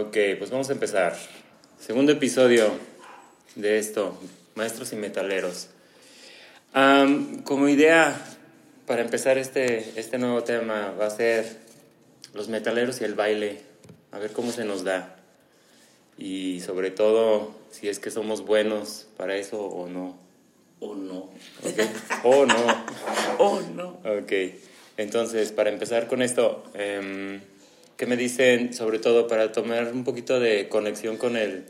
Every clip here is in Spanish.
Ok, pues vamos a empezar. Segundo episodio de esto, Maestros y Metaleros. Am, como idea para empezar este, este nuevo tema va a ser los metaleros y el baile, a ver cómo se nos da. Y sobre todo, si es que somos buenos para eso o no. ¿O no? O no. ¿O no? Ok, entonces para empezar con esto, em, ¿qué me dicen sobre todo para tomar un poquito de conexión con el,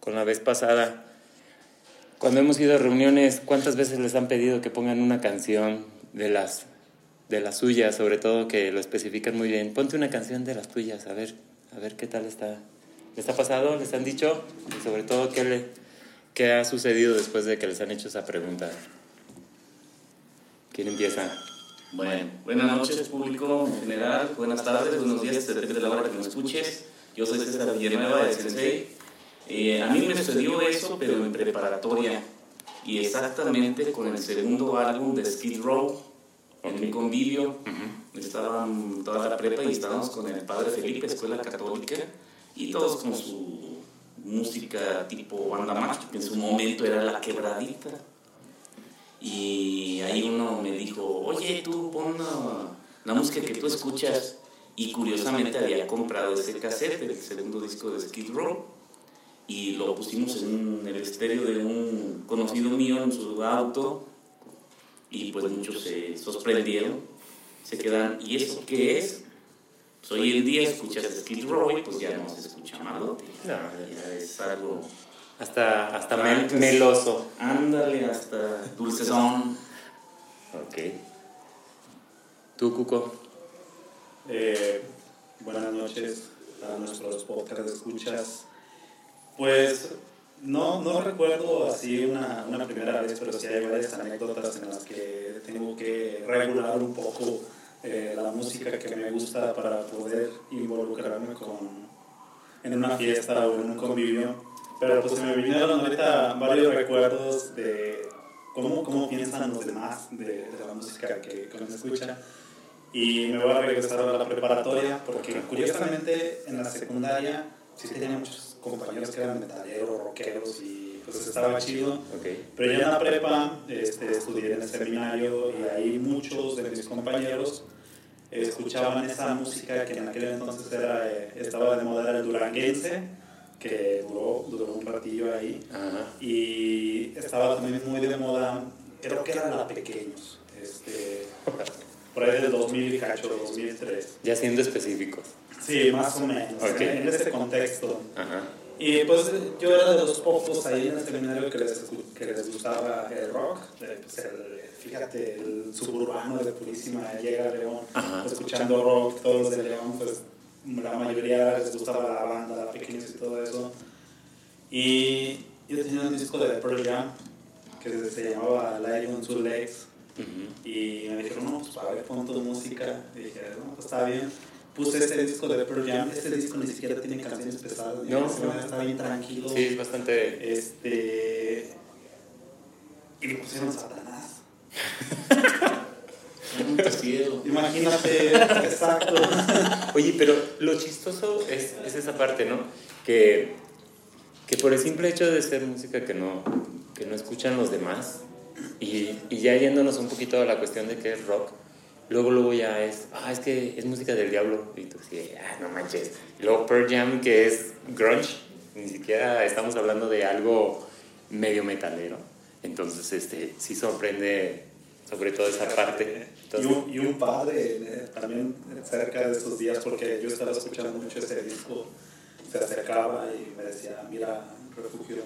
con la vez pasada? Cuando hemos ido a reuniones, ¿cuántas veces les han pedido que pongan una canción de las, de las suyas, sobre todo que lo especifican muy bien? Ponte una canción de las tuyas, a ver, a ver qué tal está. ¿Les ha pasado? ¿Les han dicho? Y sobre todo, ¿qué, le, qué ha sucedido después de que les han hecho esa pregunta? ¿Quién empieza? Bueno, buenas noches público en general, buenas tardes, buenos días, depende de la hora que me escuches. Yo soy César Villanueva de Sensei. Eh, a mí me sucedió eso, pero en preparatoria. Y exactamente con el segundo álbum de Skid Row, en un convivio. Estaban toda la prepa y estábamos con el padre Felipe, escuela católica, y todos con su música tipo banda macho, que en su momento era la quebradita. Y ahí uno me dijo, oye, tú pon la, la música que tú escuchas. Y curiosamente había comprado ese cassette, el segundo disco de Skid Row, y lo pusimos en el estéreo de un conocido mío en su auto. Y pues muchos se sorprendieron, se quedan, ¿y eso qué es? Pues hoy en día escuchas Skid Row y pues ya no se escucha malote. Ya es algo Hasta, hasta mel- meloso. Ándale, hasta dulcezón. Ok. ¿Tú, Cuco? Eh, buenas noches a nuestros podcast escuchas. Pues no, no recuerdo así una, una primera vez, pero sí hay varias anécdotas en las que tengo que regular un poco eh, la música que me gusta para poder involucrarme con, en una fiesta o en un convivio. Pero pues se me vinieron ahorita varios recuerdos de cómo, cómo piensan los demás de, de la música que, que uno escucha. Y me voy a regresar a la preparatoria porque curiosamente en la secundaria sí tenía muchos compañeros que eran metaleros, rockeros y pues estaba chido. Ok. Pero ya en la prepa este, estudié en el seminario y ahí muchos de mis compañeros escuchaban esa música que en aquel entonces era, eh, estaba de moda, era el duranguense, que duró, duró un ratillo ahí. Ajá. Y estaba también muy de moda, creo que era la Pequeños, este, por ahí del 2000 y cacho, 2003. Ya siendo específicos. Sí, más o menos, Ok. en ese contexto. Ajá. Y pues yo era de los pocos ahí en el seminario que les, que les gustaba el rock. eh, pues, el- fíjate, el suburbano de Purísima llega a León, Ajá. escuchando rock, todos los de León, pues la mayoría les gustaba la banda, la pequeños y todo eso. Y yo tenía un disco de Pearl Jam que se llamaba Lying on Two Legs. Ujú. Y me dijeron, no, pues a ver, pon tu música. Y dije, no, pues está bien. Puse ese disco de Pearl Jam. Este disco ni siquiera tiene canciones pesadas. No, No, no. está bien tranquilo. Sí, es bastante. Este. Y le pusieron Satanás. Imagínate, exacto. Oye, pero lo chistoso es, es esa parte, ¿no? Que, que por el simple hecho de ser música que no, que no escuchan los demás, y, y ya yéndonos un poquito a la cuestión de que es rock, luego, luego ya es, ah, es que es música del diablo, y tú sí, ah, no manches. Y luego Pearl Jam, que es grunge, ni siquiera estamos hablando de algo medio metalero. Entonces, este, sí sorprende sobre todo esa parte. Y un, y un padre eh, también cerca de esos días, porque yo estaba escuchando mucho ese disco, se acercaba y me decía, mira, refugio,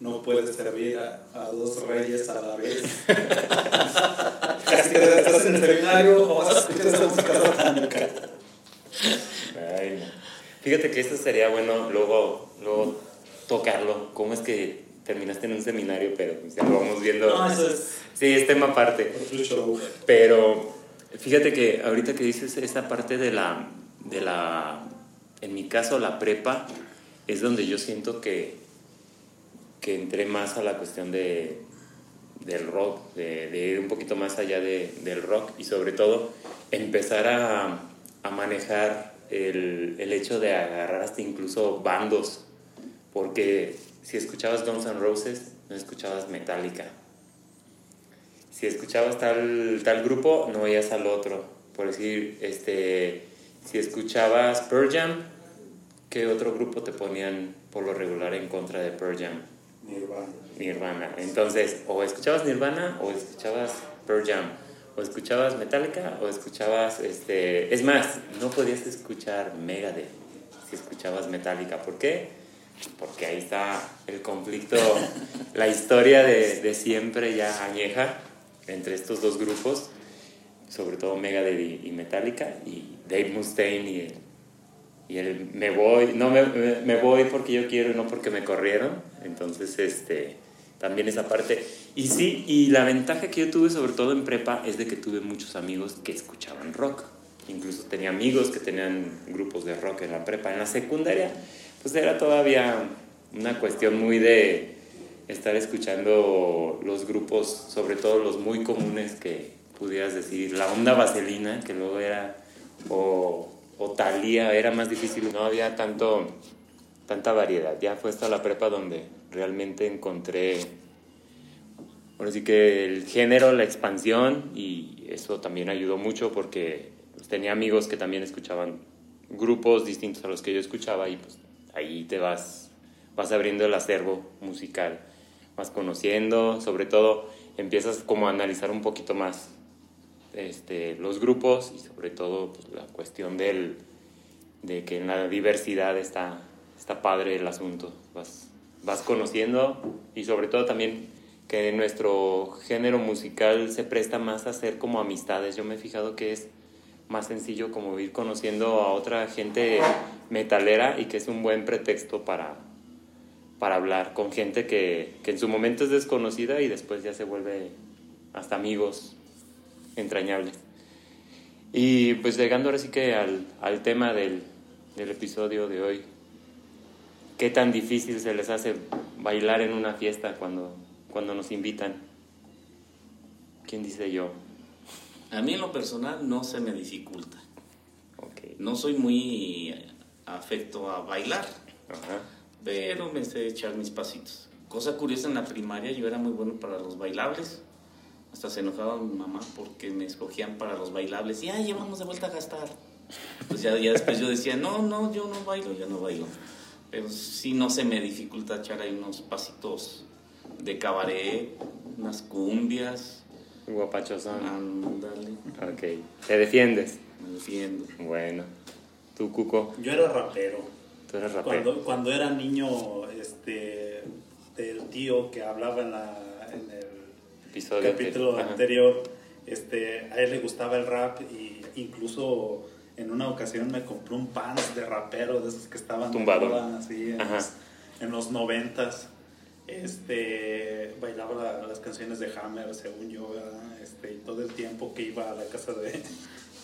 no puedes servir a, a dos reyes a la vez. Casi que estás en el seminario o vas a escuchar esa música satánica. Ay, no. Fíjate que esto sería bueno luego, luego tocarlo. ¿Cómo es que terminaste en un seminario? Pero pues, ya lo vamos viendo. No, eso es Sí, es tema aparte. Pero fíjate que ahorita que dices esta parte de la, de la, en mi caso la prepa, es donde yo siento que, que entré más a la cuestión de, del rock, de, de ir un poquito más allá de- del rock y sobre todo empezar a, a manejar el, el hecho de agarrar hasta incluso bandos, porque si escuchabas Guns N' Roses, no escuchabas Metallica. Si escuchabas tal, tal grupo, no oías al otro. Por decir, este, si escuchabas Pearl Jam, ¿qué otro grupo te ponían por lo regular en contra de Pearl Jam? Nirvana. Nirvana. Entonces, o escuchabas Nirvana o escuchabas Pearl Jam. O escuchabas Metallica o escuchabas, este... Es más, no podías escuchar Megadeth si escuchabas Metallica. ¿Por qué? Porque ahí está el conflicto, la historia de, de siempre ya añeja entre estos dos grupos, sobre todo Megadeth y, Metallica, y Dave Mustaine y el, y el me voy, no me, me, me voy porque yo quiero y no porque me corrieron. Entonces, este, también esa parte. Y sí, y la ventaja que yo tuve, sobre todo en prepa, es de que tuve muchos amigos que escuchaban rock. Incluso tenía amigos que tenían grupos de rock en la prepa. En la secundaria, pues era todavía una cuestión muy de estar escuchando los grupos, sobre todo los muy comunes que pudieras decir, la onda vaselina, que luego era, o, o Thalía, era más difícil, no había tanto, tanta variedad. Ya fue hasta la prepa donde realmente encontré, ahora sí que el género, la expansión, y eso también ayudó mucho porque pues, tenía amigos que también escuchaban grupos distintos a los que yo escuchaba y pues ahí te vas, vas abriendo el acervo musical, vas conociendo, sobre todo empiezas como a analizar un poquito más este, los grupos y sobre todo pues, la cuestión del, de que en la diversidad está, está padre el asunto, vas, vas conociendo y sobre todo también que nuestro género musical se presta más a hacer como amistades, yo me he fijado que es más sencillo como ir conociendo a otra gente metalera y que es un buen pretexto para, para hablar con gente que, que en su momento es desconocida y después ya se vuelve hasta amigos entrañables. Y pues llegando ahora sí que al, al tema del, del episodio de hoy, ¿qué tan difícil se les hace bailar en una fiesta cuando, cuando nos invitan? ¿Quién dice yo? A mí en lo personal no se me dificulta. No soy muy afecto a bailar, Ajá. pero me sé echar mis pasitos. Cosa curiosa, en la primaria yo era muy bueno para los bailables. Hasta se enojaba mi mamá porque me escogían para los bailables. Y, ay, ya vamos de vuelta a gastar. Pues ya, ya después yo decía, no, no, yo no bailo, yo no bailo. Pero sí no se me dificulta echar ahí unos pasitos de cabaret, unas cumbias. Guapachosón. Ándale, Ok. ¿Te defiendes? me defiendo. Bueno. ¿Tú, Cuco? Yo era rapero. ¿Tú eres rapero? Cuando, cuando era niño, este, del tío que hablaba en, la, en el Episodio capítulo Ajá. anterior, este, a él le gustaba el rap y incluso en una ocasión me compró un pants de rapero de esos que estaban de Tumbado. moda, así, en, los, en los noventas. Este, bailaba la- las canciones de Hammer, según yo, ¿verdad? este, todo el tiempo que iba a la casa de,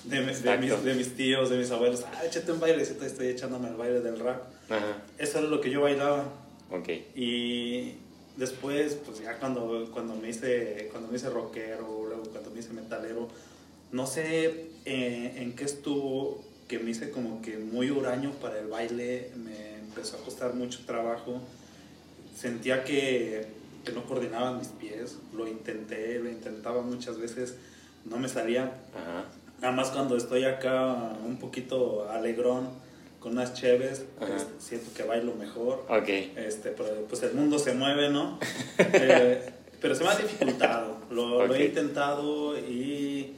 de, mis- de mis, Exacto. de mis tíos, de mis abuelos, ah, échate un baile, estoy echándome el baile del rap. Ajá. Eso era lo que yo bailaba. Ok. Y después, pues ya cuando, cuando, me hice, cuando me hice rockero, luego cuando me hice metalero, no sé eh, en qué estuvo que me hice como que muy huraño para el baile, me empezó a costar mucho trabajo, sentía que, que no coordinaban mis pies, lo intenté, lo intentaba muchas veces, no me salía, Ajá. Nada más cuando estoy acá un poquito alegrón con unas cheves, este, siento que bailo mejor. Ok. Este, pero pues el mundo se mueve, ¿no? Eh, pero se me ha dificultado. Lo, lo Ok. he intentado y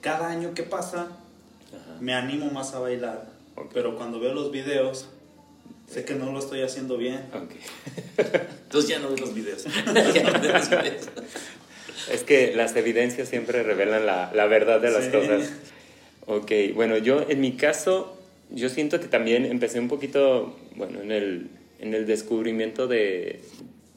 cada año que pasa Ajá. me animo más a bailar. Ok. Pero cuando veo los videos, sé que no lo estoy haciendo bien. Ok. Entonces ya no ves los videos. ya no ves los videos. Es que las evidencias siempre revelan la, la verdad de las Sí. cosas. Ok, bueno, yo en mi caso, yo siento que también empecé un poquito, bueno, en el, en el descubrimiento de,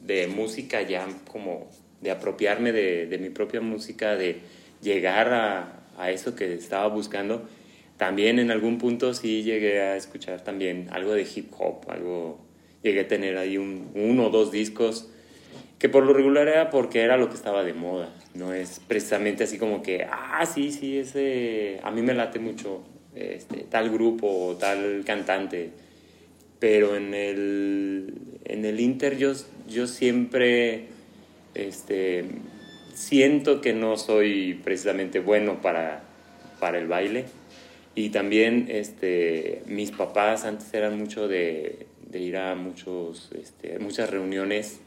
de música ya como de apropiarme de, de mi propia música, de llegar a, a eso que estaba buscando. También en algún punto sí llegué a escuchar también algo de hip hop, algo, llegué a tener ahí un, uno o dos discos que por lo regular era porque era lo que estaba de moda. No es precisamente así como que, ah, sí, sí, ese, a mí me late mucho este, tal grupo o tal cantante. Pero en el, en el Inter yo, yo siempre este, siento que no soy precisamente bueno para, para el baile. Y también este, mis papás antes eran mucho de, ir a muchos, este, muchas reuniones,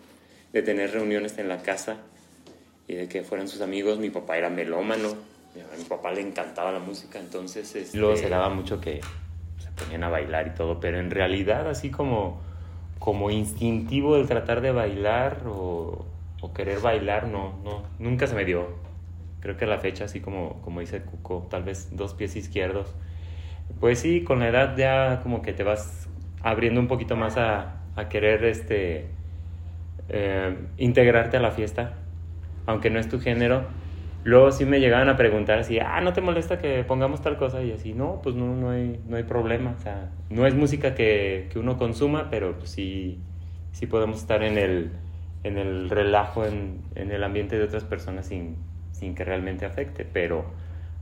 de tener reuniones en la casa y de que fueran sus amigos. Mi papá era melómano, a mi papá le encantaba la música, entonces este, luego se daba mucho que se ponían a bailar y todo, pero en realidad así como, como instintivo el tratar de bailar o, o querer bailar, no, no, nunca se me dio. Creo que a la fecha, así como, como dice Cuco, tal vez dos pies izquierdos. Pues sí, con la edad ya como que te vas abriendo un poquito más a, a querer este, eh, integrarte a la fiesta, aunque no es tu género. Luego sí me llegaban a preguntar si, ah, ¿no te molesta que pongamos tal cosa? Y así, no, pues no, no, hay, no hay problema. O sea, no es música que, que uno consuma, pero pues sí, sí podemos estar en el, en el relajo, en, en el ambiente de otras personas sin, sin que realmente afecte. Pero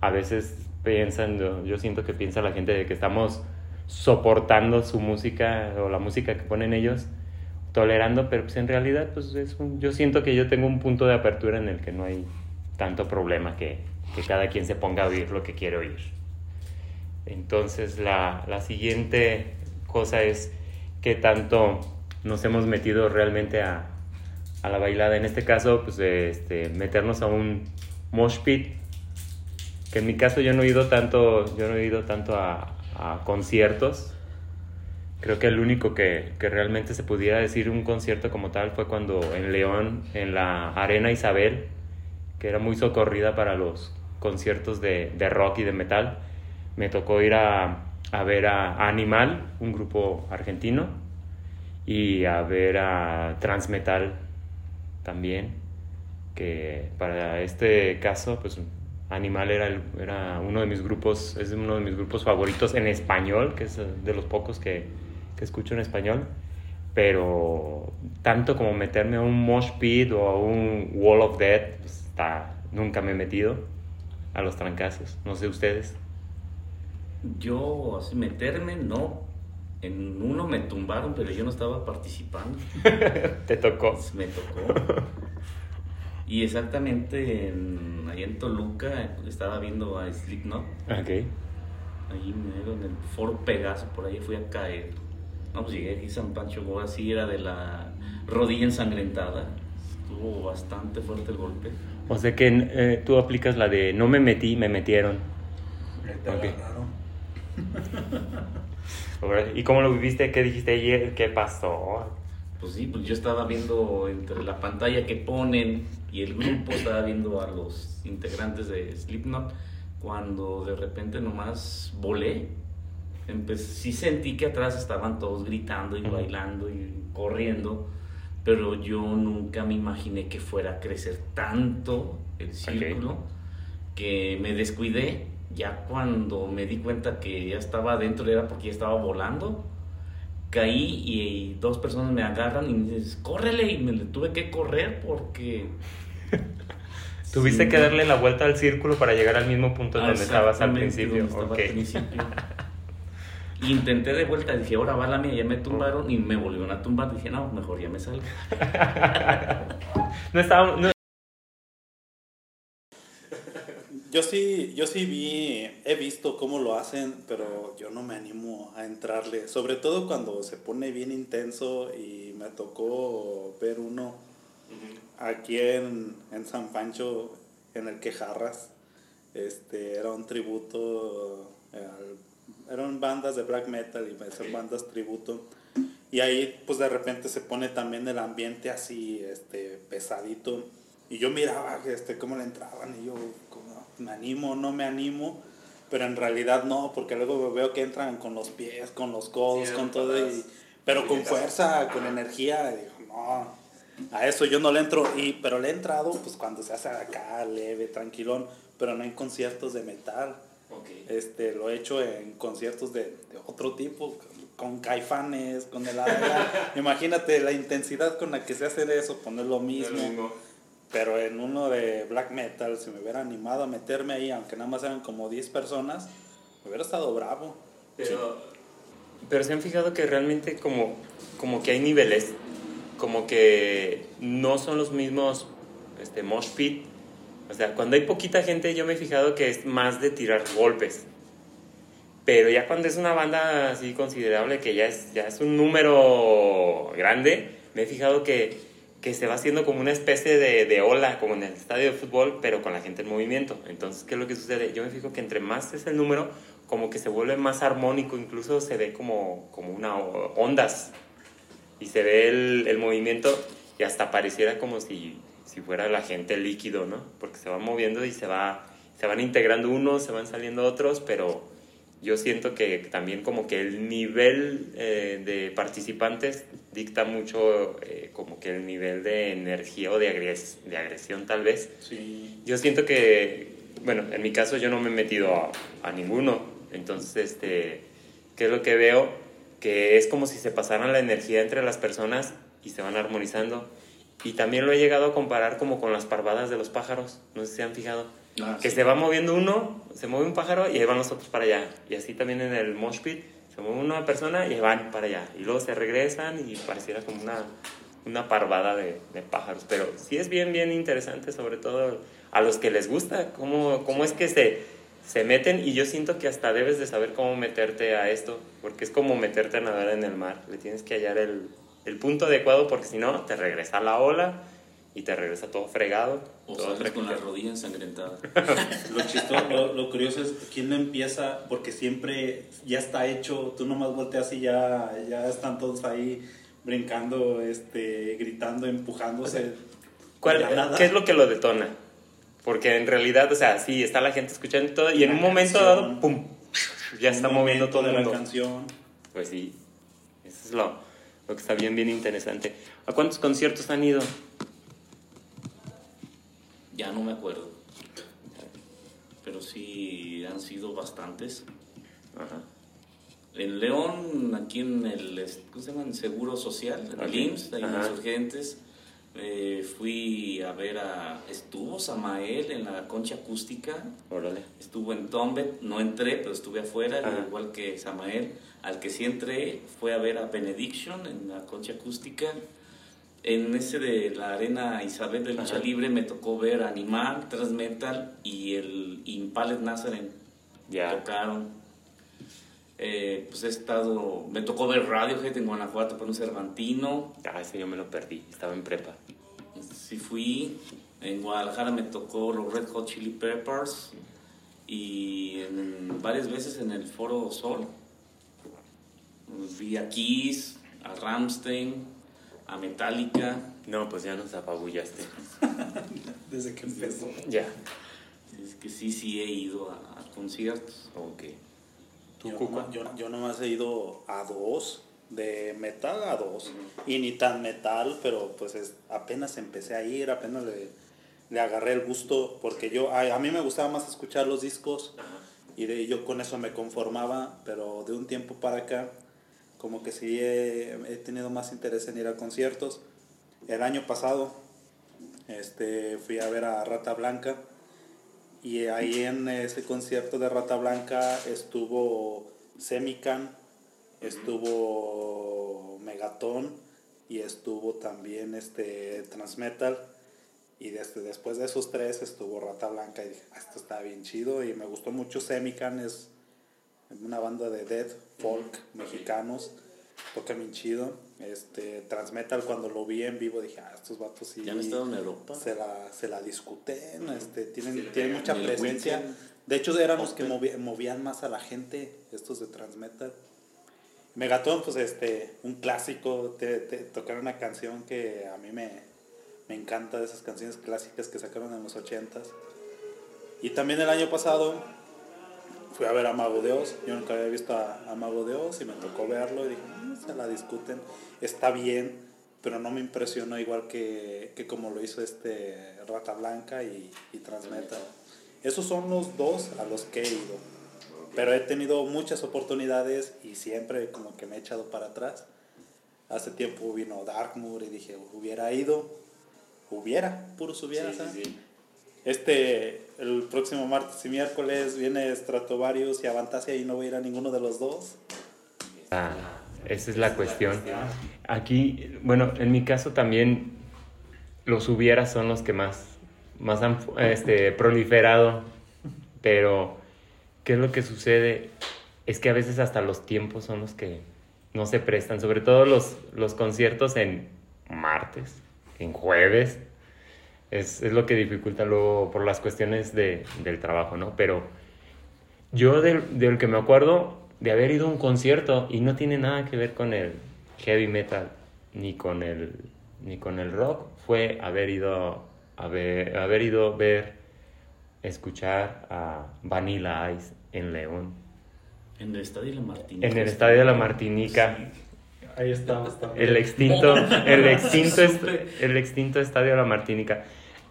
a veces piensan, yo, siento que piensa la gente de que estamos soportando su música o la música que ponen ellos, tolerando, pero pues en realidad pues es un, yo siento que yo tengo un punto de apertura en el que no hay tanto problema que, que cada quien se ponga a oír lo que quiere oír. Entonces la, la siguiente cosa es que tanto nos hemos metido realmente a, a la bailada. En este caso, pues este, meternos a un mosh pit, que en mi caso yo no he ido tanto, yo no he ido tanto a, conciertos. Creo que el único que, que, realmente se pudiera decir un concierto como tal fue cuando en León, en la Arena Isabel, que era muy socorrida para los conciertos de, de rock y de metal, me tocó ir a, a ver a Animal, un grupo argentino, y a ver a Transmetal también, que para este caso, pues Animal era, el, era uno de mis grupos, es uno de mis grupos favoritos en español, que es de los pocos que, que escucho en español. Pero tanto como meterme a un mosh pit o a un wall of death, pues, está, nunca me he metido a los trancazos. No sé ustedes. Yo, así meterme, no. En uno me tumbaron, pero yo no estaba participando. Te tocó. Me tocó. Y exactamente en, ahí en Toluca estaba viendo a Slipknot. Ok. Ahí medio en el Foro Pegaso, por ahí fui a caer. No, pues llegué aquí a San Pancho Boa, así era de la rodilla ensangrentada. Estuvo bastante fuerte el golpe. O sea que eh, tú aplicas la de no me metí, me metieron. Okay. ¿Y cómo lo viviste? ¿Qué dijiste ayer? ¿Qué pasó? Pues sí, pues yo estaba viendo entre la pantalla que ponen y el grupo estaba viendo a los integrantes de Slipknot cuando de repente nomás volé. Empecé, sí sentí que atrás estaban todos gritando y bailando y corriendo, pero yo nunca me imaginé que fuera a crecer tanto el círculo okay. que me descuidé. Ya cuando me di cuenta que ya estaba adentro era porque ya estaba volando caí y dos personas me agarran y me dicen, córrele, y me tuve que correr porque... Tuviste sí, que darle la vuelta al círculo para llegar al mismo punto donde estabas al principio. Estaba okay. al principio. Intenté de vuelta, dije, ahora va la mía, ya me tumbaron y me volvieron a tumbar. Dije, no, mejor ya me salgo. no estaba, no, yo sí, yo sí vi, he visto cómo lo hacen, pero yo no me animo a entrarle. Sobre todo cuando se pone bien intenso y me tocó ver uno aquí en, en San Pancho, en el Quejarras. Este, era un tributo, eran bandas de black metal y son bandas tributo. Y ahí pues de repente se pone también el ambiente así, este, pesadito. Y yo miraba este, cómo le entraban y yo, me animo, no me animo, pero en realidad no, porque luego veo que entran con los pies, con los codos, sí, con todo, y, pero con fuerza, con energía, y digo, no, a eso yo no le entro, y, pero le he entrado pues cuando se hace acá, leve, tranquilón, pero no en conciertos de metal. Okay. Este, lo he hecho en conciertos de, de otro tipo, con caifanes, con el Imagínate la intensidad con la que se hace eso, poner lo mismo. Pero en uno de black metal, si me hubiera animado a meterme ahí, aunque nada más eran como 10 personas, Hubiera estado bravo. Pero, pero se han fijado que realmente como, como que hay niveles, como que no son los mismos este, mosh pit. O sea, cuando hay poquita gente yo me he fijado que es más de tirar golpes. Pero ya cuando es una banda así considerable, que ya es, ya es un número grande, me he fijado que, que se va haciendo como una especie de, de, ola, como en el estadio de fútbol, pero con la gente en movimiento. Entonces, ¿qué es lo que sucede? Yo me fijo que entre más es el número, como que se vuelve más armónico, incluso se ve como, como una ondas. Y se ve el, el movimiento y hasta pareciera como si, si fuera la gente líquido, ¿no? Porque se va moviendo y se, va, se van integrando unos, se van saliendo otros, pero yo siento que también como que el nivel eh, de participantes dicta mucho eh, como que el nivel de energía o de, agres de agresión tal vez. Sí. Yo siento que, bueno, en mi caso yo no me he metido a, a, ninguno, entonces, este, ¿qué es lo que veo? Que es como si se pasaran la energía entre las personas y se van armonizando. Y también lo he llegado a comparar como con las parvadas de los pájaros, no sé si se han fijado Ah, que sí. se va moviendo uno, se mueve un pájaro y ahí van los otros para allá. Y así también en el mosh pit, se mueve una persona y van para allá. Y luego se regresan y pareciera como una, una parvada de, de, pájaros. Pero sí es bien, bien interesante, sobre todo a los que les gusta, cómo, cómo es que se, se meten. Y yo siento que hasta debes de saber cómo meterte a esto, porque es como meterte a nadar en el mar. Le tienes que hallar el, el punto adecuado porque si no, te regresa la ola y te regresa todo fregado. O todo sales con las rodillas ensangrentadas. lo chistoso, lo, lo, curioso es quién no empieza, porque siempre ya está hecho, tú nomás volteas y ya, ya están todos ahí brincando, este, gritando, empujándose. ¿Cuál, ¿Qué es lo que lo detona? Porque en realidad, o sea, sí, está la gente escuchando todo y en la un momento canción, dado, ¡pum! Ya está moviendo todo el mundo. la canción. Pues sí, eso es lo, lo que está bien, bien interesante. ¿A cuántos conciertos han ido? Ya no me acuerdo. Pero sí han sido bastantes. Ajá. En León, aquí en el ¿cómo se llama? Seguro Social, en el IMSS, ahí en Insurgentes, eh, fui a ver a. Estuvo Samael en la concha acústica. Órale. Estuvo en Tombet, no entré, pero estuve afuera, Ajá. igual que Samael. Al que sí entré fue a ver a Benediction en la concha acústica. En ese de la Arena Isabel de Lucha Ajá. Libre me tocó ver Animal, Transmetal y el Impaled Nazaren. Ya. Tocaron. Eh, pues he estado. Me tocó ver Radiohead en Guanajuato por un Cervantino. Ah, ese yo me lo perdí, estaba en prepa. Sí, fui. En Guadalajara me tocó los Red Hot Chili Peppers. Y en, varias veces en el Foro Sol. Vi a Kiss, a Ramstein, a Metallica. No, pues ya nos apabullaste. Desde que empezó. Ya. Es que sí, sí he ido a, a conciertos. Ok. Yo, no, yo, yo nomás he ido a dos, de metal a dos. Uh -huh. Y ni tan metal, pero pues es, apenas empecé a ir, apenas le, le agarré el gusto, porque yo, a, a, mí me gustaba más escuchar los discos uh -huh. y de, yo con eso me conformaba, pero de un tiempo para acá, como que sí he, he tenido más interés en ir a conciertos. El año pasado este, fui a ver a Rata Blanca y ahí en ese concierto de Rata Blanca estuvo Semican, estuvo Megaton y estuvo también este Transmetal. Y desde, después de esos tres estuvo Rata Blanca y dije, ah, esto está bien chido. Y me gustó mucho Semican, es una banda de death, folk, mexicanos. Toca bien chido. Este, Transmetal cuando lo vi en vivo dije, ah, estos vatos sí. ¿Ya han estado en Europa? Se la, se la discuten, este, tienen, sí, tienen mucha presencia. De hecho, eran los que movían, movían más a la gente, estos de Transmetal. Megaton, pues este, un clásico, te, te tocaron una canción que a mí me, me encanta de esas canciones clásicas que sacaron en los ochentas. Y también el año pasado fui a ver a Mago de Oz. Yo nunca había visto a, a Mago de Oz y me tocó verlo y dije, mmm, se la discuten. Está bien, pero no me impresionó igual que, que como lo hizo este Rata Blanca y, y Transmeta. Esos son los dos a los que he ido. Pero he tenido muchas oportunidades y siempre como que me he echado para atrás. Hace tiempo vino Darkmoor y dije, hubiera ido, hubiera, puros hubiera, sí, ¿sabes? Sí, sí. Este, el próximo martes y miércoles viene Stratovarius y Avantasia y no voy a ir a ninguno de los dos. Ah, esa es la cuestión. Aquí, bueno, en mi caso también los hubieras son los que más, más han este, proliferado, pero ¿qué es lo que sucede? Es que a veces hasta los tiempos son los que no se prestan, sobre todo los, los conciertos en martes, en jueves, es, es, lo que dificulta luego por las cuestiones de, del trabajo, ¿no? Pero yo del, del, que me acuerdo de haber ido a un concierto y no tiene nada que ver con el heavy metal ni con el, ni con el rock, fue haber ido a ver, haber ido ver, escuchar a Vanilla Ice en León. En el Estadio de la Martinica. En el Estadio de la Martinica. Sí. Ahí estamos también. El extinto, el extinto, el extinto Estadio de la Martinica.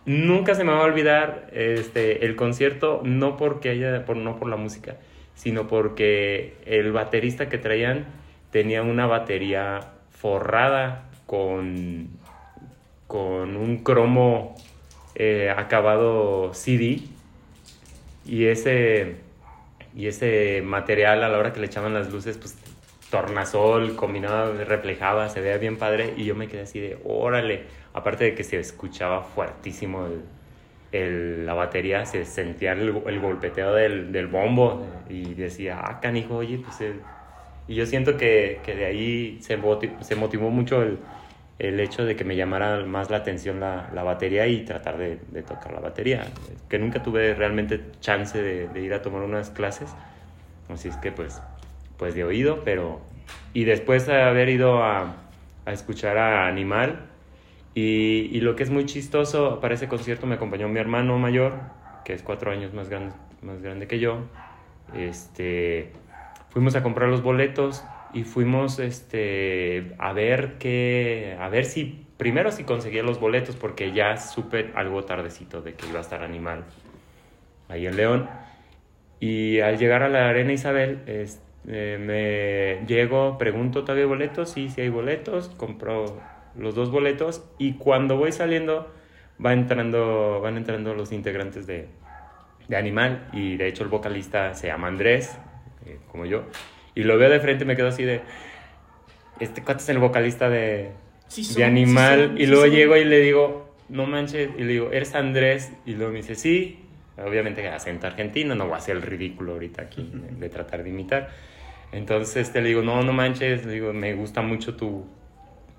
Nunca se me va a olvidar este, el concierto, no porque haya, por, no por la música, sino porque el baterista que traían tenía una batería forrada con, con un cromo eh, acabado CD y ese, y ese material a la hora que le echaban las luces, pues tornasol combinado, reflejaba, se veía bien padre. Y yo me quedé así de, órale, aparte de que se escuchaba fuertísimo el, la batería, se sentía el, golpeteo del, del, bombo y decía, ah, canijo, oye, pues... El... Y yo siento que, que de ahí se, se motivó mucho el, el, hecho de que me llamara más la atención la, la batería y tratar de, de, tocar la batería, que nunca tuve realmente chance de, de ir a tomar unas clases, así es que pues pues de oído, pero... Y después de haber ido a, a escuchar a Animal, y, lo que es muy chistoso, para ese concierto me acompañó mi hermano mayor, que es cuatro años más grande, más grande que yo. Este, fuimos a comprar los boletos y fuimos este, a ver que, a ver si, primero si conseguía los boletos, porque ya supe algo tardecito de que iba a estar Animal ahí en León. Y al llegar a la Arena Isabel, este, eh, me llego, pregunto, ¿todavía hay boletos? Sí, sí hay boletos, compro los dos boletos y cuando voy saliendo va entrando, van entrando los integrantes de, de Animal y de hecho el vocalista se llama Andrés, eh, como yo, y lo veo de frente y me quedo así de, este cuate es el vocalista de, Sí de son, Animal sí son, y sí luego son. llego y le digo, no manches, y le digo, ¿eres Andrés? Y luego me dice, sí, obviamente acento argentino, no voy a hacer el ridículo ahorita aquí de, de tratar de imitar. Entonces este, le digo, no, no manches, le digo, me gusta mucho tu,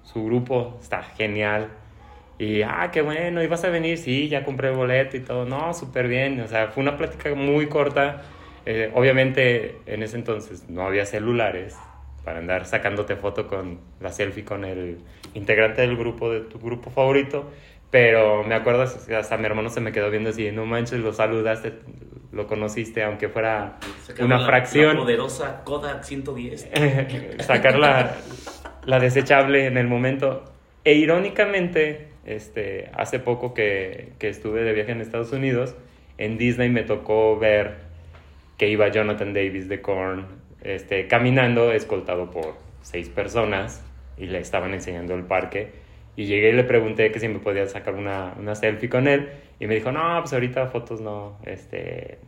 su grupo, está genial. Y, ah, qué bueno, ¿y vas a venir? Sí, ya compré el boleto y todo. No, súper bien. O sea, fue una plática muy corta. Eh, obviamente, en ese entonces no había celulares para andar sacándote foto con la selfie con el integrante del grupo, de tu grupo favorito. Pero me acuerdo, hasta mi hermano se me quedó viendo así, no manches, lo saludaste, lo conociste, aunque fuera una la- fracción. La poderosa Kodak 110. sacar la, la desechable en el momento. E irónicamente, este, hace poco que, que estuve de viaje en Estados Unidos, en Disney me tocó ver que iba Jonathan Davis de Korn este, caminando, escoltado por seis personas, y le estaban enseñando el parque. Y llegué y le pregunté que si me podía sacar una, una selfie con él, y me dijo, no, pues ahorita fotos no, este,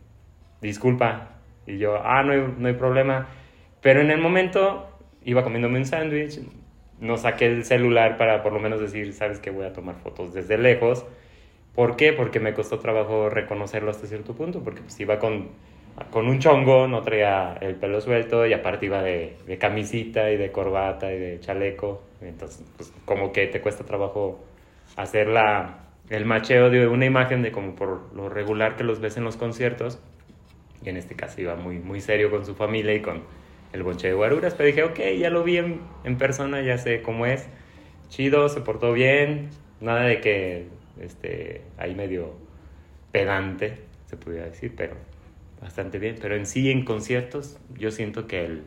disculpa. Y yo, ah, no no hay problema. Pero en el momento iba comiéndome un sándwich, no saqué el celular para por lo menos decir, sabes que voy a tomar fotos desde lejos. ¿Por qué? Porque me costó trabajo reconocerlo hasta cierto punto, porque pues iba con, con un chongo, no traía el pelo suelto y aparte iba de, de camisita y de corbata y de chaleco. Entonces, pues como que te cuesta trabajo hacer la, el macheo de una imagen de como por lo regular que los ves en los conciertos. Y en este caso iba muy, muy serio con su familia y con el bonche de guaruras. Pero dije, ok, ya lo vi en, en persona, ya sé cómo es. Chido, se portó bien. Nada de que este, ahí medio pedante, se pudiera decir, pero bastante bien. Pero en sí, en conciertos, yo siento que el,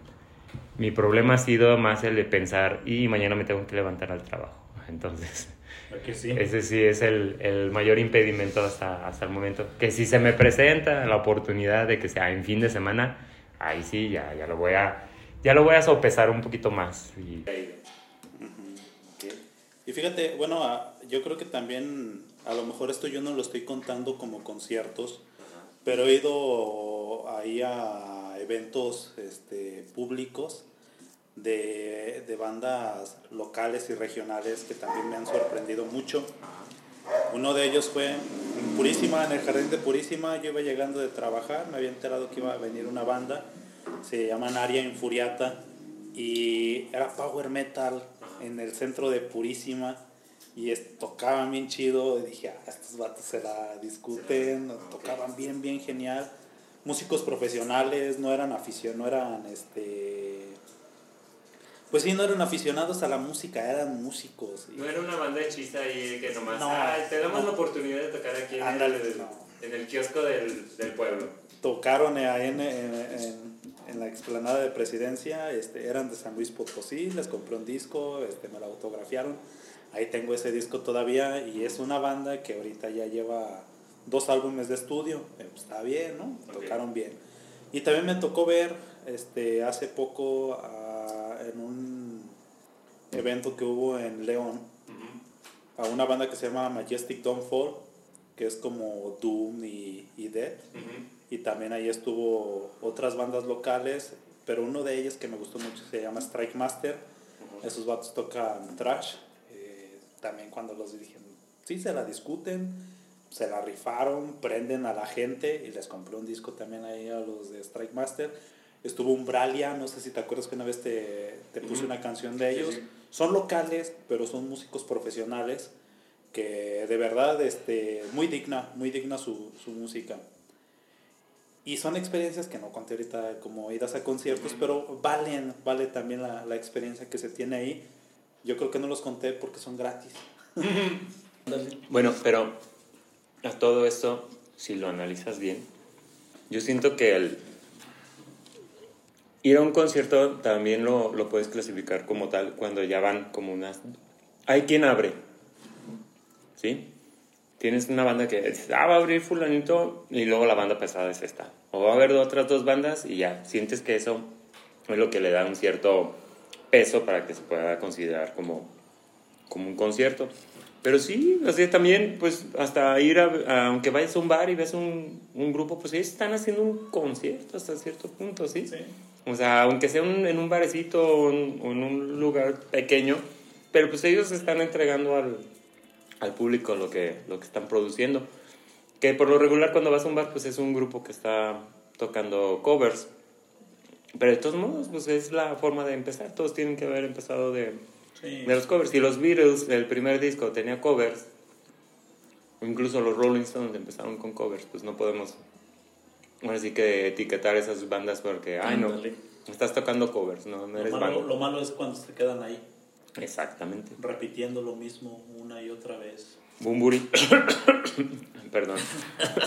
mi problema ha sido más el de pensar, y mañana me tengo que levantar al trabajo. Entonces, ¿A que sí? ese sí es el, el mayor impedimento hasta, hasta el momento. Que si se me presenta la oportunidad de que sea en fin de semana, ahí sí, ya, ya lo voy a... Ya lo voy a sopesar un poquito más. Y, Y fíjate, bueno, a- yo creo que también a lo mejor esto yo no lo estoy contando como conciertos, pero he ido ahí a eventos este, públicos de, de bandas locales y regionales que también me han sorprendido mucho. Uno de ellos fue en Purísima, en el jardín de Purísima. Yo iba llegando de trabajar, me había enterado que iba a venir una banda, se llaman Aria Infuriata, y era power metal en el centro de Purísima. Y tocaban bien chido, y dije, ah, estos vatos se la discuten, tocaban bien, bien genial. Músicos profesionales, no eran afición, no eran este pues sí, no eran aficionados a la música, eran músicos. No era una banda de chista ahí que nomás, no, te damos la oportunidad de tocar aquí en, el, en el kiosco del, del pueblo. Tocaron ahí en, en, en, la explanada de presidencia, este, eran de San Luis Potosí, les compré un disco, este, me lo autografiaron. Ahí tengo ese disco todavía y es una banda que ahorita ya lleva dos álbumes de estudio. Pues, está bien, ¿no? Tocaron bien. Y también me tocó ver este, hace poco a en un evento que hubo en León a una banda que se llama Majestic Dawnfall, que es como Doom y, y Dead. Y también ahí estuvo otras bandas locales, pero uno de ellos que me gustó mucho se llama Strike Master. Esos vatos tocan trash. Eh, también cuando los dirigen, sí se la discuten, se la rifaron, prenden a la gente y les compré un disco también ahí a los de Strike Master Estuvo Umbralia, no sé si te acuerdas que una vez te, te puse una canción de ellos. Son locales, pero son músicos profesionales que de verdad, este, muy digna, muy digna su, su música. Y son experiencias que no conté ahorita como idas a conciertos, pero valen, vale también la, la experiencia que se tiene ahí. Yo creo que no los conté porque son gratis. bueno, pero a todo esto, si lo analizas bien, yo siento que el, Ir a un concierto también lo, lo puedes clasificar como tal cuando ya van como unas... Hay quien abre, ¿sí? Tienes una banda que dice, ah, va a abrir fulanito y luego la banda pesada es esta. O va a haber otras dos bandas y ya, sientes que eso es lo que le da un cierto peso para que se pueda considerar como, como un concierto. Pero sí, así también, pues hasta ir a, aunque vayas a un bar y ves un, un grupo, pues ellos están haciendo un concierto hasta cierto punto, ¿sí? sí. O sea, aunque sea en un barecito o en, un lugar pequeño, pero pues ellos están entregando al, al público lo que, lo que están produciendo. Que por lo regular cuando vas a un bar, pues es un grupo que está tocando covers. Pero de todos modos, pues es la forma de empezar. Todos tienen que haber empezado de, de los covers. Y los Beatles, el primer disco, tenía covers. Incluso los Rolling Stones empezaron con covers. Pues no podemos Ahora sí que etiquetar esas bandas porque, ay no, estás tocando covers, no, no eres lo malo, lo malo es cuando se quedan ahí. Exactamente. Repitiendo lo mismo una y otra vez. Bumburi. Perdón.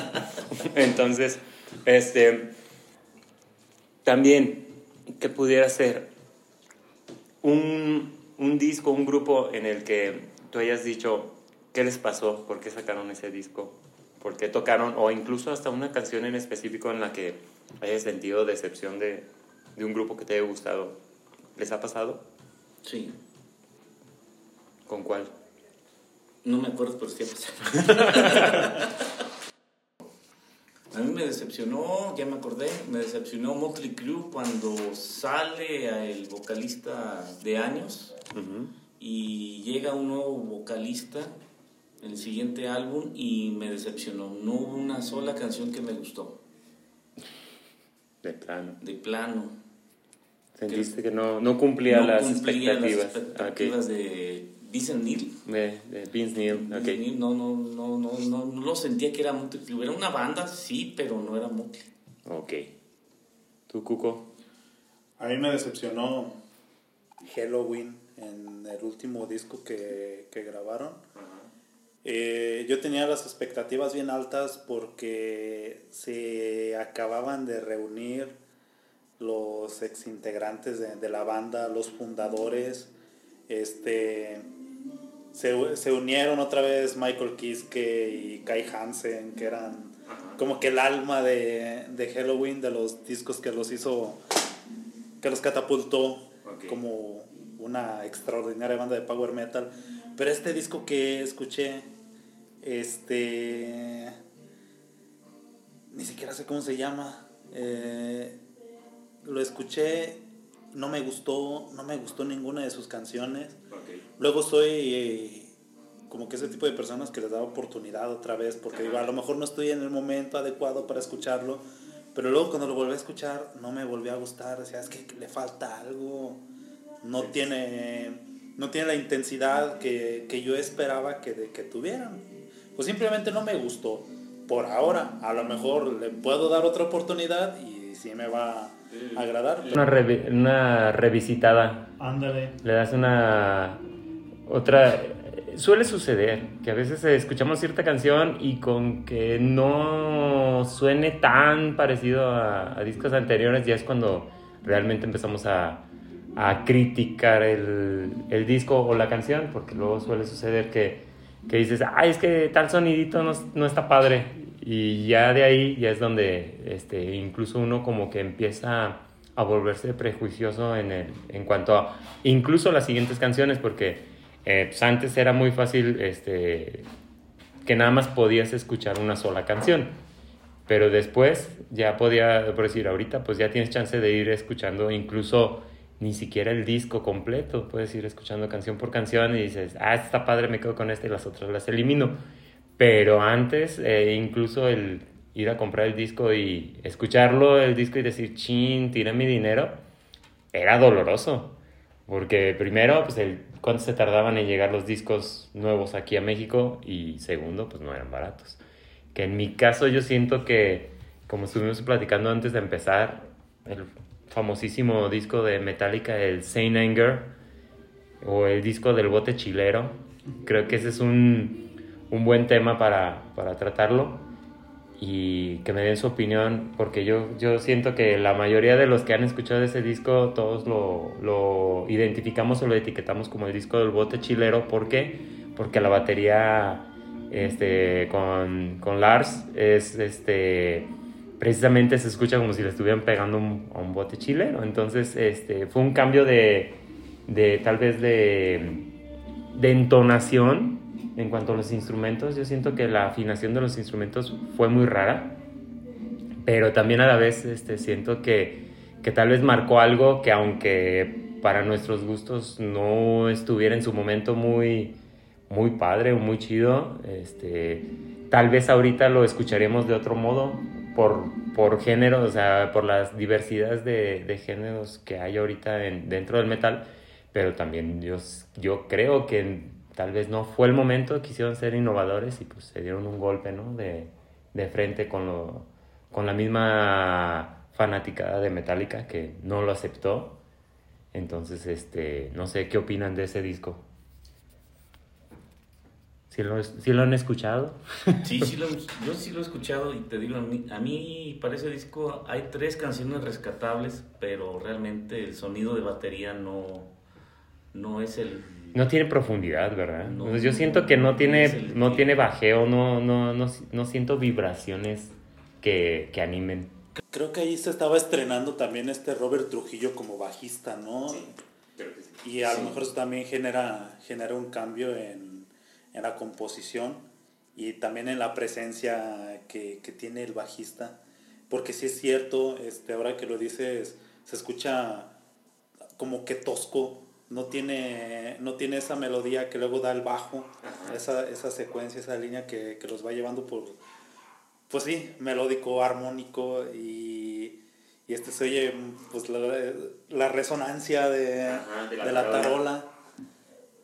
Entonces, este, también, ¿qué pudiera ser? Un, un disco, un grupo en el que tú hayas dicho, ¿qué les pasó? ¿Por qué sacaron ese disco? por qué tocaron, o incluso hasta una canción en específico en la que hayas sentido decepción de, de un grupo que te haya gustado. ¿Les ha pasado? Sí. ¿Con cuál? No me acuerdo, pero sí ha pasado. A mí me decepcionó, ya me acordé, me decepcionó Motley Crue cuando sale el vocalista de años y llega un nuevo vocalista el siguiente álbum y me decepcionó. No hubo una sola canción que me gustó. De plano. De plano. Sentiste que, no, no, cumplía, las, expectativas. las expectativas. de Vince Neil. De, Vince Neil, okay. no, no, no, no, no, no lo sentía que era Motley Era una banda, sí, pero no era Motley. Ok. ¿Tú, Cuco? A mí me decepcionó Halloween en el último disco que, que grabaron eh, yo tenía las expectativas bien altas porque se acababan de reunir los exintegrantes de, de la banda, los fundadores, este, se, se, unieron otra vez Michael Kiske y Kai Hansen, que eran como que el alma de, de, Halloween, de los discos que los hizo, que los catapultó como una extraordinaria banda de power metal. Pero este disco que escuché Este. Ni siquiera sé cómo se llama. Eh, lo escuché, no me gustó, no me gustó ninguna de sus canciones. Luego soy eh, como que ese tipo de personas que les da oportunidad otra vez, porque digo, a lo mejor no estoy en el momento adecuado para escucharlo, pero luego cuando lo volví a escuchar no me volvió a gustar, o sea, es que le falta algo, no tiene, no tiene la intensidad que, que yo esperaba que, que tuvieran. Pues simplemente no me gustó por ahora. A lo mejor le puedo dar otra oportunidad y sí me va agradar. Una, una revisitada. Ándale. Le das una otra suele suceder que a veces escuchamos cierta canción y con que no suene tan parecido a, discos anteriores ya es cuando realmente empezamos a, a criticar el, el, disco o la canción, porque luego suele suceder que, que dices, ay, es que tal sonidito no, no, está padre. Y ya de ahí ya es donde este, incluso uno como que empieza a volverse prejuicioso en, el, en cuanto a incluso las siguientes canciones, porque eh, pues antes era muy fácil este, que nada más podías escuchar una sola canción. Pero después ya podía, por decir, ahorita pues ya tienes chance de ir escuchando incluso ni siquiera el disco completo. Puedes ir escuchando canción por canción y dices, ah, está padre, me quedo con esta y las otras las elimino. Pero antes, eh, incluso el ir a comprar el disco y escucharlo, el disco y decir, chin, tira mi dinero, era doloroso. Porque primero, pues el cuánto se tardaban en llegar los discos nuevos aquí a México y segundo, pues no eran baratos. Que en mi caso yo siento que, como estuvimos platicando antes de empezar, el famosísimo disco de Metallica, el Saint Anger, o el disco del bote chilero, creo que ese es un, un buen tema para, para tratarlo y que me den su opinión, porque yo, yo siento que la mayoría de los que han escuchado ese disco, todos lo, lo identificamos o lo etiquetamos como el disco del bote chilero. ¿Por qué? Porque la batería este, con, con Lars es este, precisamente se escucha como si le estuvieran pegando a un bote chilero. Entonces este, fue un cambio de, de tal vez de, de entonación en cuanto a los instrumentos, yo siento que la afinación de los instrumentos fue muy rara, pero también a la vez este, siento que, que tal vez marcó algo que aunque para nuestros gustos no estuviera en su momento muy, muy padre o muy chido, este, tal vez ahorita lo escucharíamos de otro modo por, por género, o sea, por las diversidades de, géneros que hay ahorita en, dentro del metal, pero también yo, yo creo que tal vez no fue el momento, quisieron ser innovadores y pues se dieron un golpe, ¿no? De, de frente con, lo, con la misma fanaticada de Metallica que no lo aceptó. Entonces, este, no sé qué opinan de ese disco. ¿Sí lo, ¿sí lo han escuchado? Sí, sí lo, yo sí lo he escuchado y te digo, a mí, a mí para ese disco hay tres canciones rescatables, pero realmente el sonido de batería no, no es el no tiene profundidad, ¿verdad? yo siento que no tiene, no tiene bajeo, no, no, no, no siento vibraciones que, que, animen. Creo que ahí se estaba estrenando también este Robert Trujillo como bajista, ¿no? Sí, Y a lo mejor eso también genera, genera un cambio en, en, la composición y también en la presencia que, que, tiene el bajista. Porque sí es cierto, este, ahora que lo dices, se escucha como que tosco no tiene, no tiene esa melodía que luego da el bajo, esa, esa, secuencia, esa línea que, que, los va llevando por, pues sí, melódico, armónico y, y este se oye pues la, la resonancia de, de, la, de la, tarola.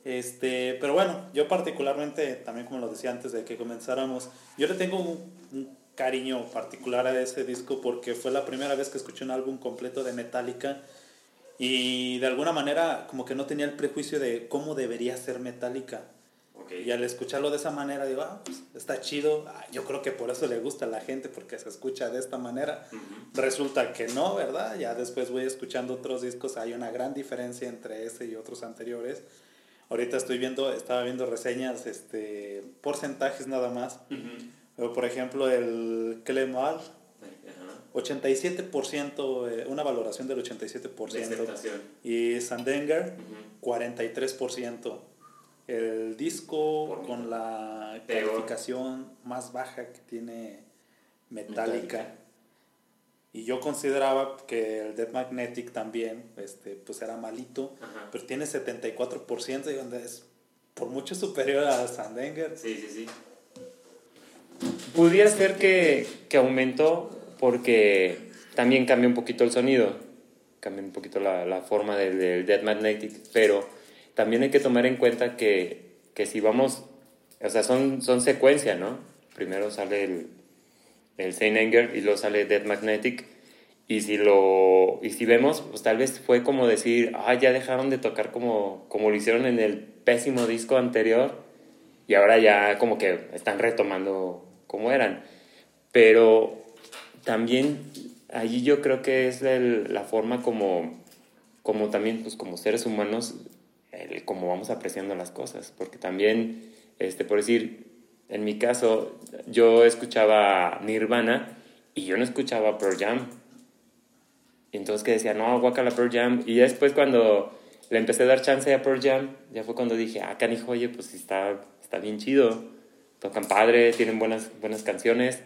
Este, pero bueno, yo particularmente, también como lo decía antes de que comenzáramos, yo le tengo un, un cariño particular a ese disco porque fue la primera vez que escuché un álbum completo de Metallica y de alguna manera como que no tenía el prejuicio de cómo debería ser Metallica. Y al escucharlo de esa manera digo, ah, pues está chido. Ah, yo creo que por eso le gusta a la gente, porque se escucha de esta manera. Resulta que no, ¿verdad? Ya después voy escuchando otros discos, hay una gran diferencia entre ese y otros anteriores. Ahorita estoy viendo, estaba viendo reseñas, este, porcentajes nada más. Por ejemplo, el Clemal 87%, eh, una valoración del 87%. y Sandenger, 43%. el disco con la calificación más baja que tiene Metallica. Y yo consideraba que el Dead Magnetic también, este, pues era malito, pero tiene 74% y donde es por mucho superior a Sandenger. Sí, sí, sí. Pudiera ser que, que aumentó porque también cambió un poquito el sonido, cambió un poquito la, la forma del, del Dead Magnetic, pero también hay que tomar en cuenta que, que si vamos, o sea, son, son secuencia, ¿no? Primero sale el, el Saint Anger y luego sale Dead Magnetic. Y si, lo, y si vemos, pues tal vez fue como decir, ah, ya dejaron de tocar como, como lo hicieron en el pésimo disco anterior y ahora ya como que están retomando como eran. Pero también allí yo creo que es la forma como, como también, pues como seres humanos, el, cómo vamos apreciando las cosas, porque también, este, por decir, en mi caso, yo escuchaba Nirvana y yo no escuchaba Pearl Jam. Entonces que decía, no, guacala Pearl Jam. Y después cuando le empecé a dar chance a Pearl Jam, ya fue cuando dije, ah, canijo, oye, pues está, está bien chido. Tocan padre, tienen buenas, buenas canciones.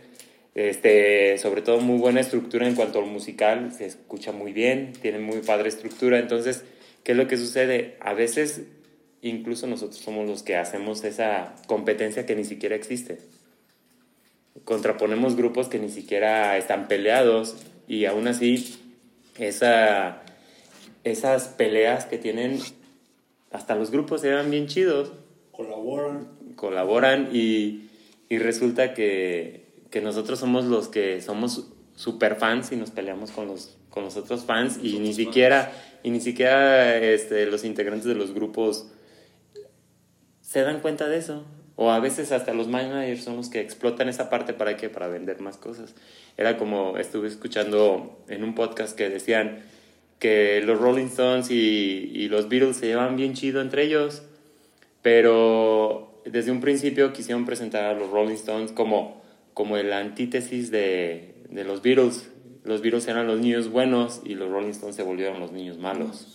Este, sobre todo muy buena estructura en cuanto al musical, se escucha muy bien, tienen muy padre estructura. Entonces, ¿Qué es lo que sucede? A veces incluso nosotros somos los que hacemos esa competencia que ni siquiera existe. Contraponemos grupos que ni siquiera están peleados y aún así esa, esas peleas que tienen, hasta los grupos se van bien chidos. Colaboran. Colaboran y, y resulta que, que, nosotros somos los que somos super fans y nos peleamos con los, con los otros fans y ni siquiera y ni siquiera este, los integrantes de los grupos se dan cuenta de eso. O a veces hasta los managers son los que explotan esa parte para qué, para vender más cosas. Era como estuve escuchando en un podcast que decían que los Rolling Stones y, y los Beatles se llevan bien chido entre ellos, pero desde un principio quisieron presentar a los Rolling Stones como, como el antítesis de, de los Beatles los Beatles eran los niños buenos y los Rolling Stones se volvieron los niños malos.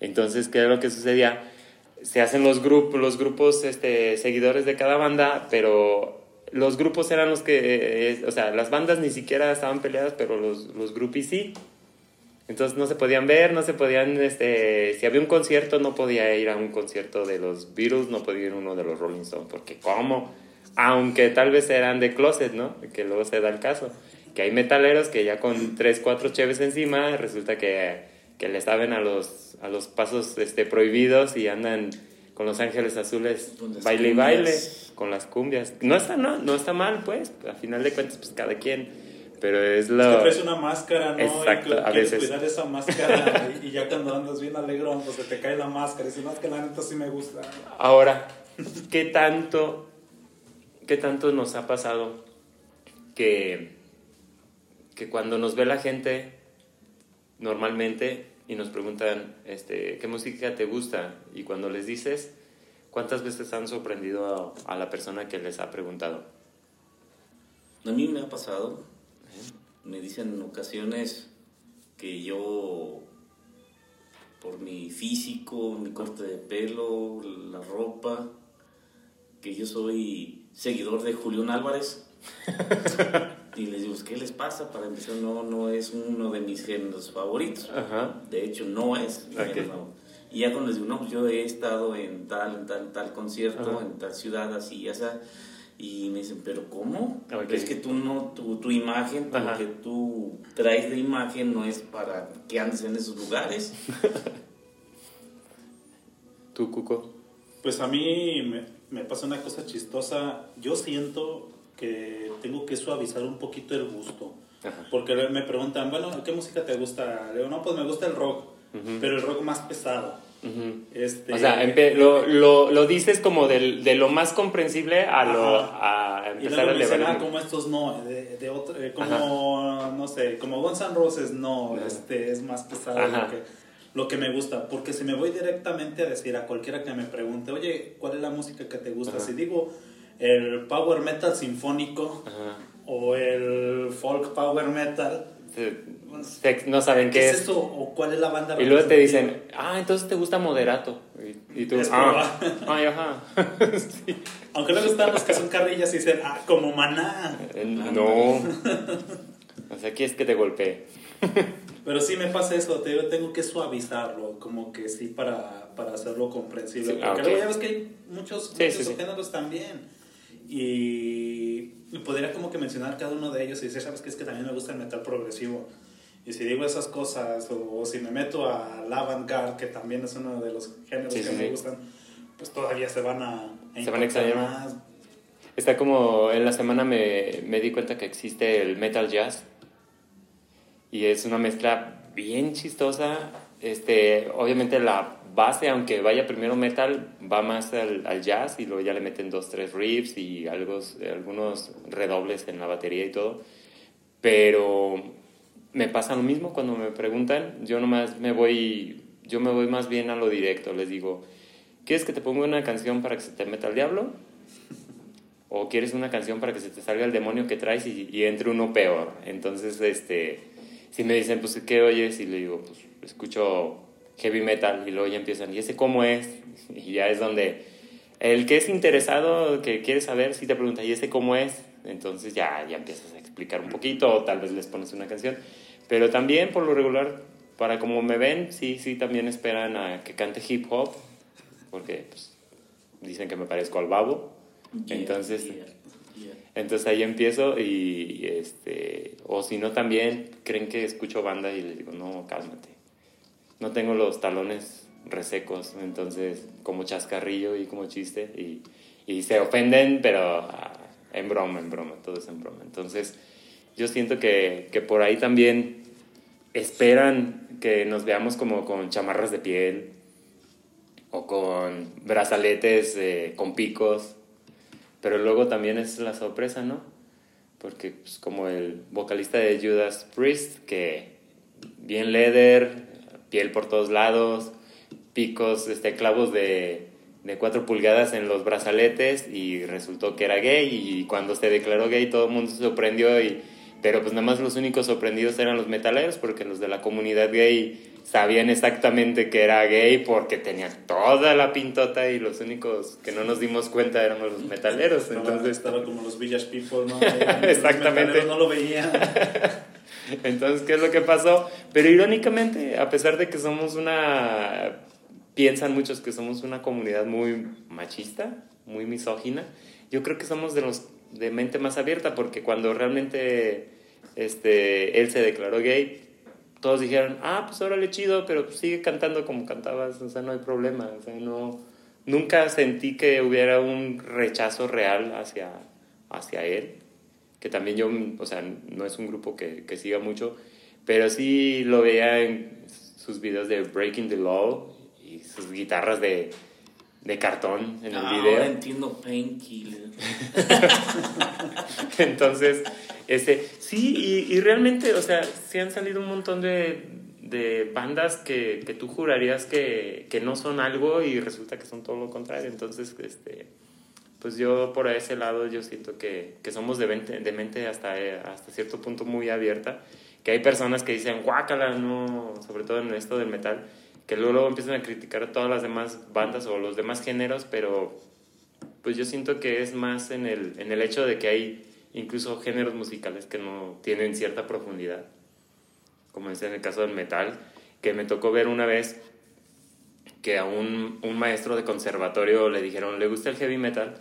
Entonces, ¿qué era lo que sucedía? Se hacen los, grupos los grupos este, seguidores de cada banda, pero los grupos eran los que, eh, o sea, las bandas ni siquiera estaban peleadas, pero los, los groupies sí. Entonces no se podían ver, no se podían, este, si había un concierto no podía ir a un concierto de los Beatles, no podía ir uno de los Rolling Stones, porque ¿cómo? Aunque tal vez eran de closet, ¿no? Que luego se da el caso que hay metaleros que ya con 3, 4 cheves encima resulta que, que le saben a los, a los pasos este, prohibidos y andan con los ángeles azules baile y baile con las cumbias. No está, no, no está mal, pues, a final de cuentas, pues cada quien. Pero es lo... Es que una máscara, ¿no? Exacto, y a veces. cuidar esa máscara y, ya cuando andas bien alegrón, pues se te cae la máscara. Y si más que la neta sí me gusta. Ahora, ¿qué tanto, qué tanto nos ha pasado que que cuando nos ve la gente normalmente y nos preguntan, este, ¿qué música te gusta? Y cuando les dices, ¿cuántas veces han sorprendido a, la persona que les ha preguntado? A mí me ha pasado. Me dicen en ocasiones que yo, por mi físico, mi corte de pelo, la ropa, que yo soy seguidor de Julián Álvarez. y les digo, ¿qué les pasa? Para empezar, no, no es uno de mis géneros favoritos. De hecho, no es. Y ya cuando les digo, no, pues yo he estado en tal, en tal, tal concierto, en tal ciudad, así, ya sea. Y me dicen, ¿pero cómo? Es que tú no, tu, tu imagen, lo que tú traes de imagen no es para que andes en esos lugares. ¿Tú, Cuco? Pues a mí me, me pasa una cosa chistosa. Yo siento que tengo que suavizar un poquito el gusto. Porque me preguntan, bueno, ¿qué música te gusta? Le digo, no, pues me gusta el rock, pero el rock más pesado. este, o sea, lo, lo, lo, dices como del, de lo más comprensible a, lo, a empezar a elevar. Ah, como estos no, de, de otro, eh, como, no sé, como Guns N' Roses no, este es más pesado que, lo que me gusta. Porque si me voy directamente a decir a cualquiera que me pregunte, oye, ¿cuál es la música que te gusta? Si digo el power metal sinfónico o el folk power metal. no saben qué, es. eso o cuál es la banda? Y luego te dicen, ah, entonces te gusta moderato. Y tú, Es ah, ay, ajá. Sí. Aunque luego están los que son carrillas y dicen, ah, como maná. Eh, No. O sea, aquí es que te golpeé. Pero sí me pasa eso, te, tengo que suavizarlo, como que sí, para, para hacerlo comprensible. Sí, Porque ah, ok. luego ya ves que hay muchos, Sí, muchos sí, subgéneros también. Y, y podría como que mencionar cada uno de ellos y decir, ¿sabes qué? Es que también me gusta el metal progresivo. Y si digo esas cosas, o, o si me meto a la avant-garde, que también es uno de los géneros que me gustan, pues todavía se van a, Se van a extrañar. más. Está como en la semana me, me di cuenta que existe el metal jazz y es una mezcla bien chistosa. Este, obviamente la base, aunque vaya primero metal, va más al, al jazz y luego ya le meten dos, tres riffs y algo, algunos redobles en la batería y todo. Pero me pasa lo mismo cuando me preguntan, yo nomás me voy, yo me voy más bien a lo directo, les digo, ¿quieres que te ponga una canción para que se te meta el diablo? o quieres una canción para que se te salga el demonio que traes y, y entre uno peor. Entonces, este, si me dicen, pues, ¿qué oyes? Y le digo, pues, escucho heavy metal y luego ya empiezan, ¿y ese cómo es? Y ya es donde el que es interesado, que quiere saber, si te pregunta, ¿y ese cómo es? Entonces ya, ya empiezas a explicar un poquito o tal vez les pones una canción. Pero también, por lo regular, para como me ven, sí, sí, también esperan a que cante hip hop, porque pues, dicen que me parezco al babo. Yeah, Entonces, yeah. Entonces ahí empiezo y, este, o si no también creen que escucho banda y les digo, no, cálmate. No tengo los talones resecos, entonces como chascarrillo y como chiste y, y se ofenden, pero ah, en broma, en broma, todo es en broma. Entonces yo siento que, que por ahí también esperan que nos veamos como con chamarras de piel o con brazaletes eh, con picos pero luego también es la sorpresa, ¿no? Porque pues, como el vocalista de Judas Priest, que bien leather, piel por todos lados, picos, este, clavos de, de 4 pulgadas en los brazaletes y resultó que era gay y cuando se declaró gay todo el mundo se sorprendió y pero pues nada más los únicos sorprendidos eran los metaleros porque los de la comunidad gay sabían exactamente que era gay porque tenía toda la pintota y los únicos que no nos dimos cuenta éramos los metaleros. Estaba, Entonces, estaba como los Village People, ¿no? Exactamente. Los no lo veían. entonces, ¿qué es lo que pasó? Pero irónicamente, a pesar de que somos una... Piensan muchos que somos una comunidad muy machista, muy misógina. Yo creo que somos de los de mente más abierta porque cuando realmente este, él se declaró gay, todos dijeron, ah, pues órale chido, pero pues sigue cantando como cantabas, o sea, no hay problema, o sea, no, nunca sentí que hubiera un rechazo real hacia, hacia él, que también yo, o sea, no es un grupo que, que siga mucho, pero sí lo veía en sus videos de Breaking the Law y sus guitarras de, de cartón en el Ah, video. Ahora entiendo Painkiller. Entonces, este, sí, y, y realmente, o sea, sí han salido un montón de, de bandas que, que tú jurarías que, que no son algo y resulta que son todo lo contrario. Entonces, este, pues yo por ese lado yo siento que, que somos de mente, de mente hasta, eh, hasta cierto punto muy abierta, que hay personas que dicen, guácala, no, sobre todo en esto del metal, que luego, luego empiezan a criticar a todas las demás bandas o los demás géneros, pero pues yo siento que es más en el, en el hecho de que hay incluso géneros musicales que no tienen cierta profundidad, como es en el caso del metal, que me tocó ver una vez que a un, un maestro de conservatorio le dijeron, ¿le gusta el heavy metal?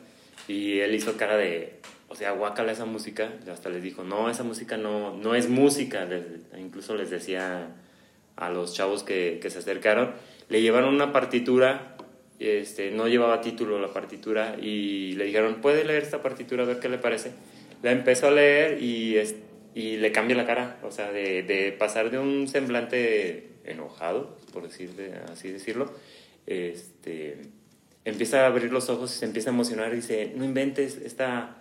Y él hizo cara de, o sea, guácala esa música, y hasta les dijo, no, esa música no, no es música, incluso les decía a los chavos que, que se acercaron, le llevaron una partitura, este, no llevaba título la partitura, y le dijeron, ¿puede leer esta partitura a ver qué le parece? La empezó a leer y, es- y le cambia la cara, o sea, de, de pasar de un semblante enojado, por decir de- así decirlo, este, empieza a abrir los ojos y se empieza a emocionar y dice, no inventes, esta,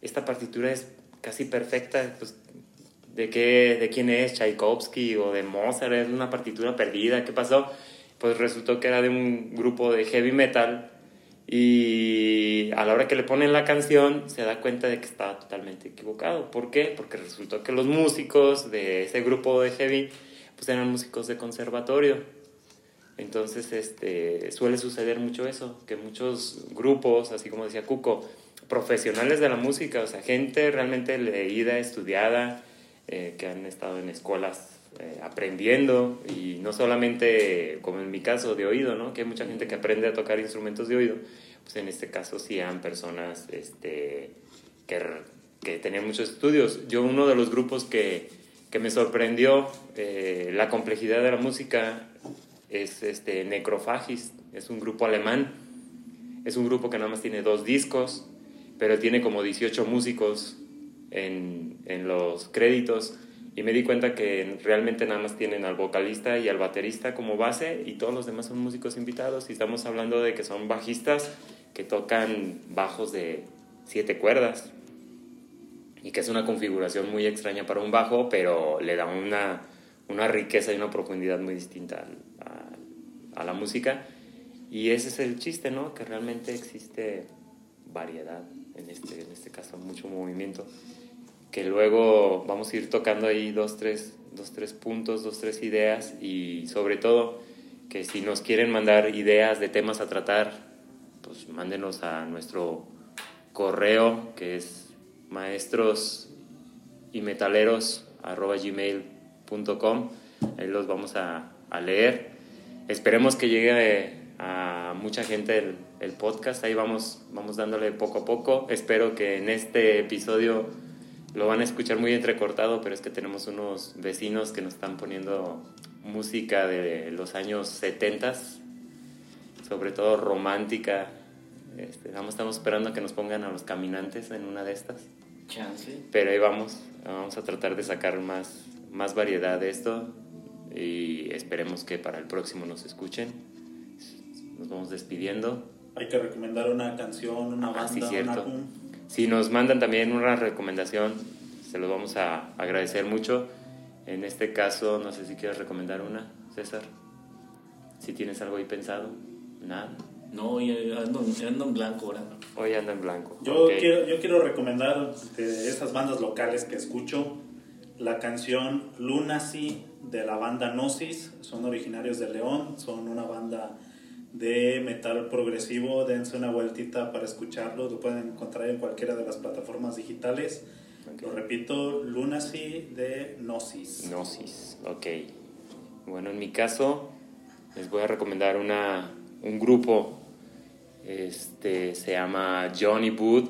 esta partitura es casi perfecta, pues, ¿de, qué, ¿de quién es? Tchaikovsky o de Mozart, es una partitura perdida, ¿qué pasó? Pues resultó que era de un grupo de heavy metal y a la hora que le ponen la canción se da cuenta de que estaba totalmente equivocado. ¿Por qué? Porque resultó que los músicos de ese grupo de heavy pues eran músicos de conservatorio. Entonces, este, suele suceder mucho eso, que muchos grupos, así como decía Cuco, profesionales de la música, o sea, gente realmente leída, estudiada, eh, que han estado en escuelas eh, aprendiendo y no solamente, como en mi caso, de oído, ¿no? Que hay mucha gente que aprende a tocar instrumentos de oído, pues en este caso sí han personas este, que, que tenían muchos estudios. Yo uno de los grupos que, que me sorprendió eh, la complejidad de la música es este Necrophagist, es un grupo alemán, es un grupo que nada más tiene dos discos, pero tiene como 18 músicos en, en los créditos y me di cuenta que realmente nada más tienen al vocalista y al baterista como base y todos los demás son músicos invitados y estamos hablando de que son bajistas que tocan bajos de siete cuerdas y que es una configuración muy extraña para un bajo, pero le da una, una riqueza y una profundidad muy distinta a, a, la música. Y ese es el chiste, ¿no? Que realmente existe variedad, en este, en este caso mucho movimiento, que luego vamos a ir tocando ahí dos tres, dos, tres puntos, dos, tres ideas y sobre todo que si nos quieren mandar ideas de temas a tratar, pues mándenos a nuestro correo que es maestros y. Ahí los vamos a, a, leer. Esperemos que llegue a mucha gente el, el, podcast. Ahí vamos, vamos dándole poco a poco. Espero que en este episodio lo van a escuchar muy entrecortado, pero es que tenemos unos vecinos que nos están poniendo música de los años 70, sobre todo romántica. Este, estamos esperando que nos pongan a los caminantes en una de estas. Chance. Pero ahí vamos, vamos a tratar de sacar más, más variedad de esto y esperemos que para el próximo nos escuchen. Nos vamos despidiendo. Hay que recomendar una canción, una banda, ah, sí, cierto. un álbum. Si nos mandan también una recomendación, se los vamos a agradecer mucho. En este caso, no sé si quieres recomendar una, César. Si tienes algo ahí pensado, nada. No, hoy ando, ando en blanco ahora. Hoy ando en blanco. Yo, okay. quiero, yo quiero recomendar de esas bandas locales que escucho la canción Lunacy de la banda Gnosis. Son originarios de León, son una banda de metal progresivo. Dense una vueltita para escucharlo. Lo pueden encontrar en cualquiera de las plataformas digitales. Okay. Lo repito, Lunacy de Gnosis. Gnosis, ok. Bueno, en mi caso, les voy a recomendar una, un grupo este, se llama Johnny Wood.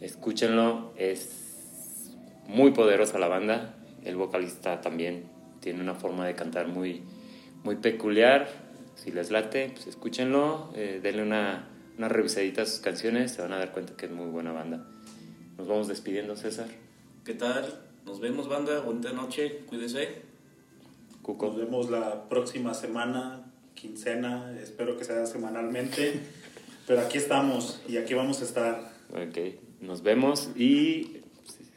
Escúchenlo, es muy poderosa la banda. El vocalista también tiene una forma de cantar muy, muy peculiar. Si les late, pues escúchenlo, eh, denle una, una revisadita a sus canciones, se van a dar cuenta que es muy buena banda. Nos vamos despidiendo, César. ¿Qué tal? Nos vemos, banda. Bonita noche. Cuídense. Cuco. Nos vemos la próxima semana, quincena. Espero que sea semanalmente. Pero aquí estamos y aquí vamos a estar. Ok, nos vemos y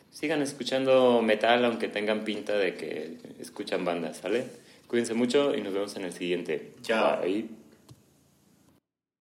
sigan escuchando metal aunque tengan pinta de que escuchan bandas, ¿sale? Cuídense mucho y nos vemos en el siguiente. Chao. Bye.